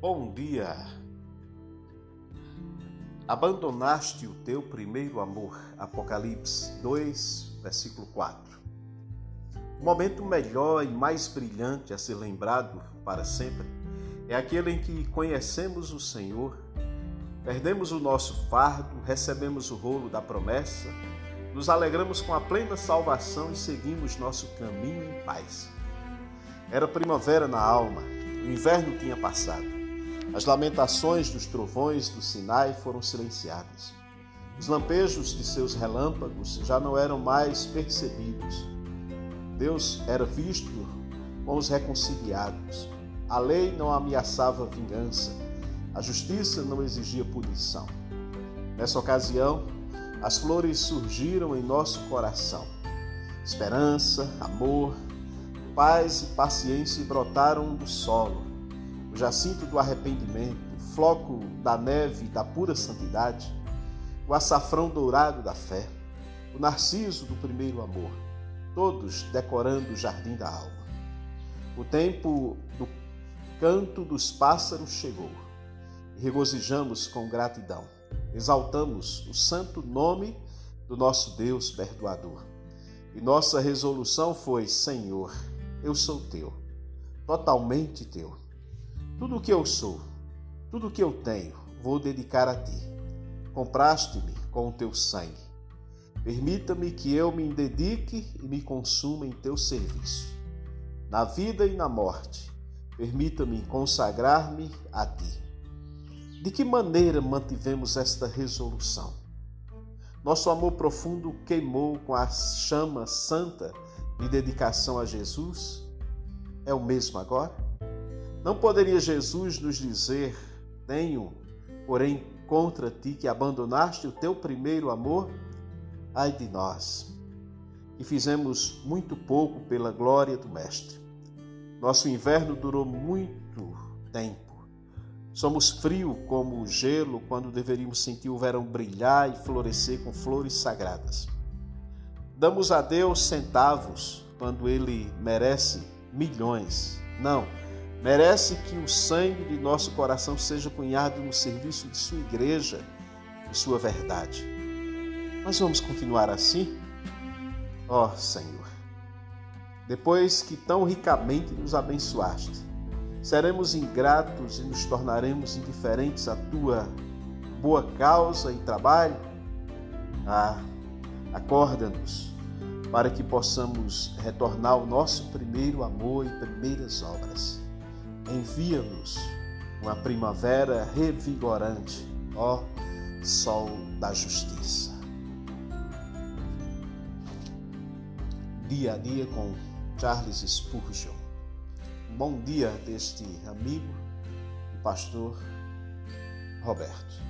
Bom dia. Abandonaste o teu primeiro amor. Apocalipse 2, versículo 4. O momento melhor e mais brilhante a ser lembrado para sempre é aquele em que conhecemos o Senhor, perdemos o nosso fardo, recebemos o rolo da promessa, nos alegramos com a plena salvação e seguimos nosso caminho em paz. Era primavera na alma, o inverno tinha passado. As lamentações dos trovões do Sinai foram silenciadas. Os lampejos de seus relâmpagos já não eram mais percebidos. Deus era visto com os reconciliados. A lei não ameaçava vingança. A justiça não exigia punição. Nessa ocasião, as flores surgiram em nosso coração. Esperança, amor, paz e paciência brotaram do solo o jacinto do arrependimento, o floco da neve da pura santidade, o açafrão dourado da fé, o narciso do primeiro amor, todos decorando o jardim da alma. O tempo do canto dos pássaros chegou regozijamos com gratidão. Exaltamos o santo nome do nosso Deus perdoador. E nossa resolução foi: Senhor, eu sou teu, totalmente teu. Tudo o que eu sou, tudo o que eu tenho, vou dedicar a ti. Compraste-me com o teu sangue. Permita-me que eu me dedique e me consuma em teu serviço. Na vida e na morte, permita-me consagrar-me a ti. De que maneira mantivemos esta resolução? Nosso amor profundo queimou com a chama santa de dedicação a Jesus? É o mesmo agora? Não poderia Jesus nos dizer: Tenho, porém, contra ti que abandonaste o teu primeiro amor? Ai de nós, que fizemos muito pouco pela glória do Mestre. Nosso inverno durou muito tempo. Somos frio como o gelo quando deveríamos sentir o verão brilhar e florescer com flores sagradas. Damos a Deus centavos quando ele merece milhões. Não, merece que o sangue de nosso coração seja cunhado no serviço de sua igreja e sua verdade. Mas vamos continuar assim? Ó oh, Senhor, depois que tão ricamente nos abençoaste, seremos ingratos e nos tornaremos indiferentes à tua boa causa e trabalho? Ah, acorda-nos para que possamos retornar ao nosso primeiro amor e primeiras obras envia-nos uma primavera revigorante, ó Sol da Justiça. Dia a dia com Charles Spurgeon. Bom dia deste amigo, o pastor Roberto.